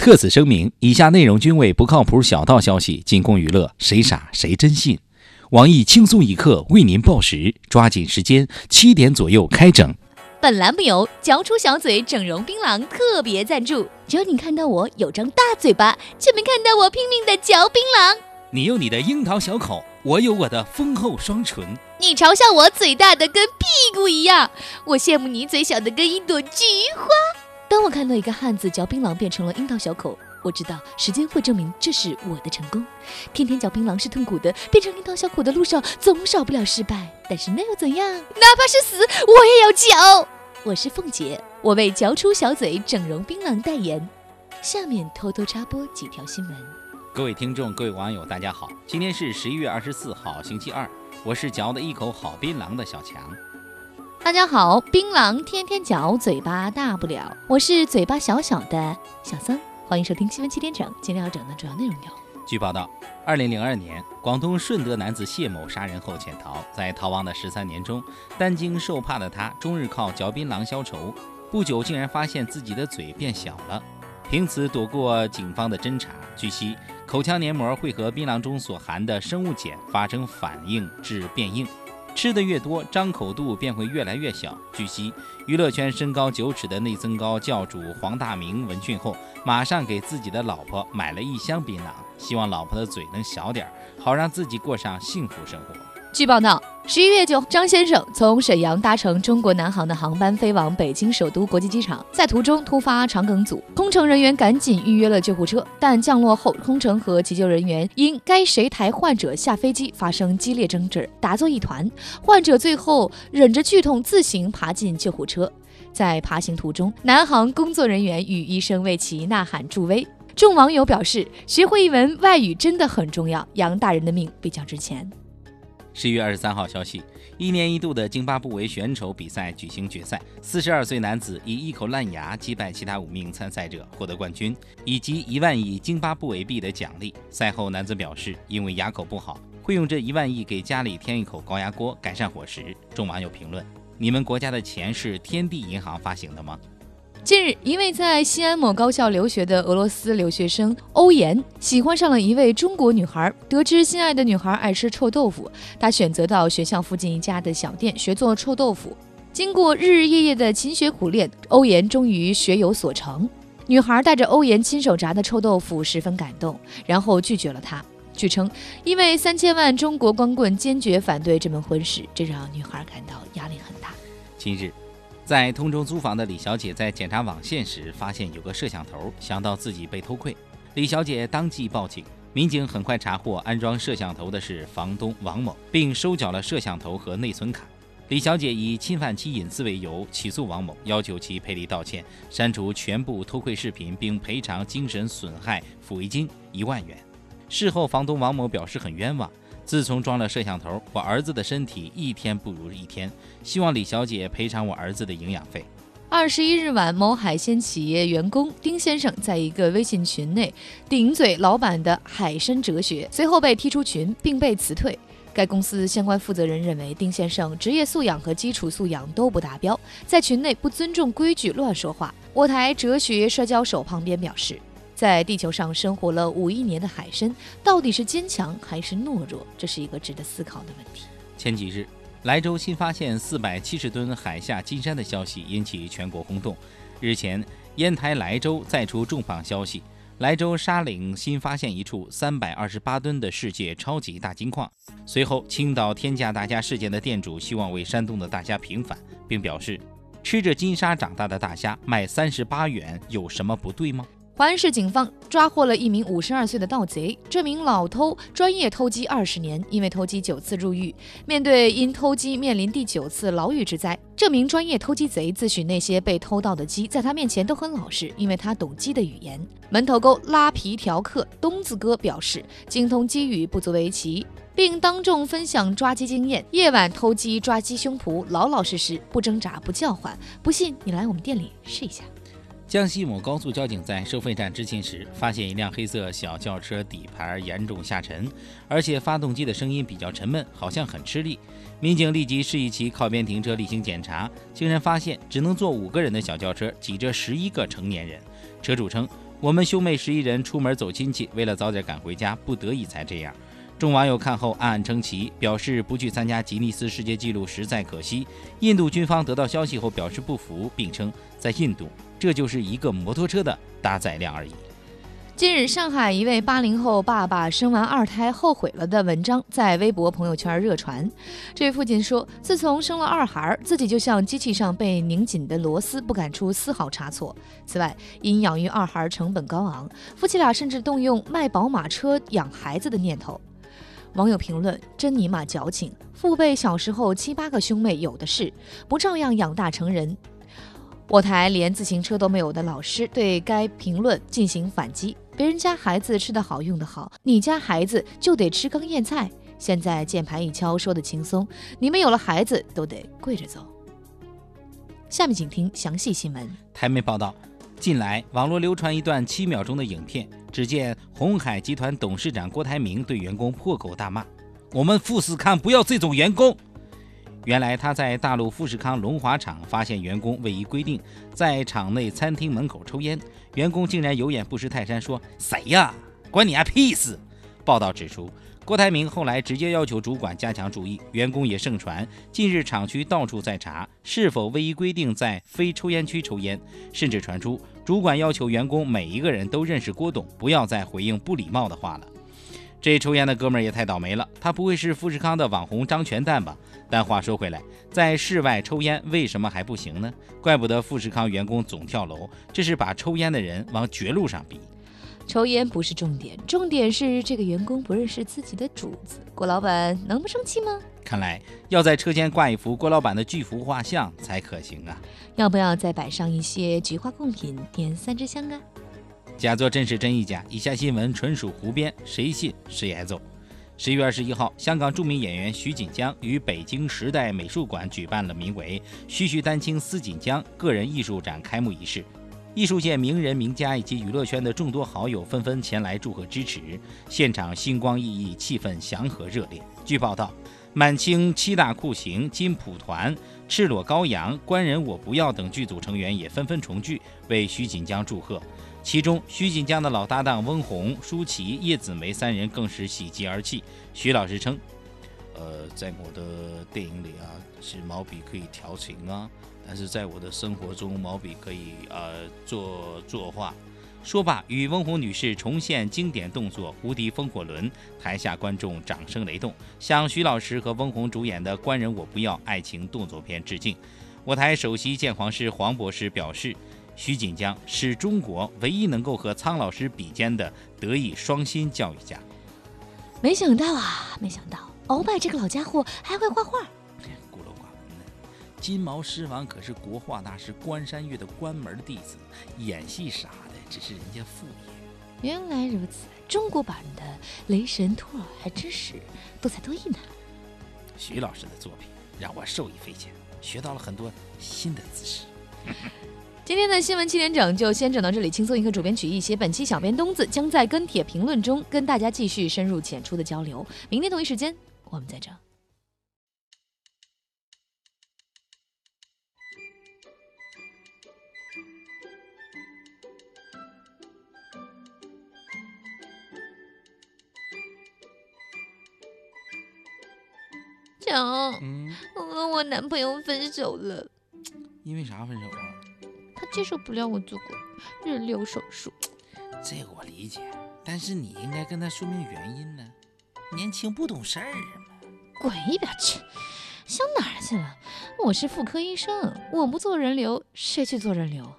特此声明，以下内容均为不靠谱小道消息，仅供娱乐，谁傻谁真信。网易轻松一刻为您报时，抓紧时间，七点左右开整。本栏目由嚼出小嘴整容槟榔特别赞助。只有你看到我有张大嘴巴，却没看到我拼命的嚼槟榔。你有你的樱桃小口，我有我的丰厚双唇。你嘲笑我嘴大的跟屁股一样，我羡慕你嘴小的跟一朵菊花。当我看到一个汉子嚼槟榔变成了樱桃小口，我知道时间会证明这是我的成功。天天嚼槟榔是痛苦的，变成樱桃小口的路上总少不了失败。但是那又怎样？哪怕是死，我也要嚼。我是凤姐，我为嚼出小嘴整容槟榔代言。下面偷偷插播几条新闻。各位听众，各位网友，大家好，今天是十一月二十四号，星期二，我是嚼的一口好槟榔的小强。大家好，槟榔天天嚼，嘴巴大不了。我是嘴巴小小的小僧，欢迎收听新闻七点整。今天要整的主要内容有：据报道，二零零二年，广东顺德男子谢某杀人后潜逃，在逃亡的十三年中，担惊受怕的他终日靠嚼槟榔消愁。不久，竟然发现自己的嘴变小了，凭此躲过警方的侦查。据悉，口腔黏膜会和槟榔中所含的生物碱发生反应，致变硬。吃的越多，张口度便会越来越小。据悉，娱乐圈身高九尺的内增高教主黄大明闻讯后，马上给自己的老婆买了一箱槟榔，希望老婆的嘴能小点，好让自己过上幸福生活。据报道，十一月九，张先生从沈阳搭乘中国南航的航班飞往北京首都国际机场，在途中突发肠梗阻，空乘人员赶紧预约了救护车，但降落后，空乘和急救人员因该谁抬患者下飞机发生激烈争执，打作一团。患者最后忍着剧痛自行爬进救护车，在爬行途中，南航工作人员与医生为其呐喊助威。众网友表示，学会一门外语真的很重要，杨大人的命比较值钱。十一月二十三号消息，一年一度的津巴布韦选手比赛举行决赛，四十二岁男子以一口烂牙击败其他五名参赛者，获得冠军以及一万亿津巴布韦币的奖励。赛后，男子表示，因为牙口不好，会用这一万亿给家里添一口高压锅，改善伙食。众网友评论：你们国家的钱是天地银行发行的吗？近日，一位在西安某高校留学的俄罗斯留学生欧岩喜欢上了一位中国女孩。得知心爱的女孩爱吃臭豆腐，他选择到学校附近一家的小店学做臭豆腐。经过日日夜夜的勤学苦练，欧岩终于学有所成。女孩带着欧岩亲手炸的臭豆腐，十分感动，然后拒绝了他。据称，因为三千万中国光棍坚决反对这门婚事，这让女孩感到压力很大。今日。在通州租房的李小姐在检查网线时，发现有个摄像头，想到自己被偷窥，李小姐当即报警。民警很快查获安装摄像头的是房东王某，并收缴了摄像头和内存卡。李小姐以侵犯其隐私为由起诉王某，要求其赔礼道歉、删除全部偷窥视频，并赔偿精神损害抚慰金一万元。事后，房东王某表示很冤枉。自从装了摄像头，我儿子的身体一天不如一天。希望李小姐赔偿我儿子的营养费。二十一日晚，某海鲜企业员工丁先生在一个微信群内顶嘴老板的海参哲学，随后被踢出群并被辞退。该公司相关负责人认为，丁先生职业素养和基础素养都不达标，在群内不尊重规矩、乱说话。我台哲学社交手旁边表示。在地球上生活了五亿年的海参，到底是坚强还是懦弱？这是一个值得思考的问题。前几日，莱州新发现四百七十吨海下金山的消息引起全国轰动。日前，烟台莱州再出重磅消息：莱州沙岭新发现一处三百二十八吨的世界超级大金矿。随后，青岛天价大虾事件的店主希望为山东的大虾平反，并表示：吃着金沙长大的大虾卖三十八元，有什么不对吗？淮安市警方抓获了一名五十二岁的盗贼。这名老偷专业偷鸡二十年，因为偷鸡九次入狱。面对因偷鸡面临第九次牢狱之灾，这名专业偷鸡贼自诩那些被偷到的鸡在他面前都很老实，因为他懂鸡的语言。门头沟拉皮条客东子哥表示，精通鸡语不足为奇，并当众分享抓鸡经验。夜晚偷鸡抓鸡胸脯，老老实实，不挣扎不叫唤。不信你来我们店里试一下。江西某高速交警在收费站执勤时，发现一辆黑色小轿车底盘严重下沉，而且发动机的声音比较沉闷，好像很吃力。民警立即示意其靠边停车例行检查，竟然发现只能坐五个人的小轿车挤着十一个成年人。车主称，我们兄妹十一人出门走亲戚，为了早点赶回家，不得已才这样。众网友看后暗暗称奇，表示不去参加吉尼斯世界纪录实在可惜。印度军方得到消息后表示不服，并称在印度这就是一个摩托车的搭载量而已。近日，上海一位八零后爸爸生完二胎后悔了的文章在微博朋友圈热传。这位父亲说，自从生了二孩，自己就像机器上被拧紧的螺丝，不敢出丝毫差错。此外，因养育二孩成本高昂，夫妻俩甚至动用卖宝马车养孩子的念头。网友评论：真尼玛矫情！父辈小时候七八个兄妹有的是，不照样养大成人？我台连自行车都没有的老师对该评论进行反击。别人家孩子吃得好用得好，你家孩子就得吃糠咽菜。现在键盘一敲，说的轻松，你们有了孩子都得跪着走。下面请听详细新闻。台媒报道，近来网络流传一段七秒钟的影片，只见红海集团董事长郭台铭对员工破口大骂：“我们富士康不要这种员工。”原来他在大陆富士康龙华厂发现员工未依规定在厂内餐厅门口抽烟，员工竟然有眼不识泰山，说：“谁呀？关你屁事！”报道指出，郭台铭后来直接要求主管加强注意，员工也盛传近日厂区到处在查是否未依规定在非抽烟区抽烟，甚至传出主管要求员工每一个人都认识郭董，不要再回应不礼貌的话了。这抽烟的哥们儿也太倒霉了，他不会是富士康的网红张全蛋吧？但话说回来，在室外抽烟为什么还不行呢？怪不得富士康员工总跳楼，这是把抽烟的人往绝路上逼。抽烟不是重点，重点是这个员工不认识自己的主子。郭老板能不生气吗？看来要在车间挂一幅郭老板的巨幅画像才可行啊！要不要再摆上一些菊花贡品，点三支香啊？假作真是真亦假，以下新闻纯属胡编，谁信谁挨揍。十一月二十一号，香港著名演员徐锦江于北京时代美术馆举办了名为“徐徐丹青思锦江”个人艺术展开幕仪式，艺术界名人名家以及娱乐圈的众多好友纷纷前来祝贺支持，现场星光熠熠，气氛祥和热烈。据报道，满清七大酷刑、金蒲团、赤裸羔羊、官人我不要等剧组成员也纷纷重聚，为徐锦江祝贺。其中，徐锦江的老搭档翁虹、舒淇、叶子梅三人更是喜极而泣。徐老师称：“呃，在我的电影里啊，是毛笔可以调情啊，但是在我的生活中，毛笔可以呃作作画。”说罢，与翁虹女士重现经典动作“无敌风火轮”，台下观众掌声雷动，向徐老师和翁虹主演的《官人我不要》爱情动作片致敬。我台首席鉴黄师黄博士表示。徐锦江是中国唯一能够和苍老师比肩的德艺双馨教育家。没想到啊，没想到鳌拜这个老家伙还会画画。孤陋寡闻呢。金毛狮王可是国画大师关山月的关门弟子，演戏啥的只是人家副业。原来如此，中国版的雷神托尔还真是多才多艺呢。徐老师的作品让我受益匪浅，学到了很多新的知识。今天的新闻七点整就先整到这里，轻松一刻主编曲艺写，本期小编东子将在跟帖评论中跟大家继续深入浅出的交流。明天同一时间我们再整。讲，我和我男朋友分手了。因为啥分手啊？他接受不了我做过人流手术，这个我理解，但是你应该跟他说明原因呢。年轻不懂事儿嘛。滚一边去！想哪儿去了？我是妇科医生，我不做人流，谁去做人流？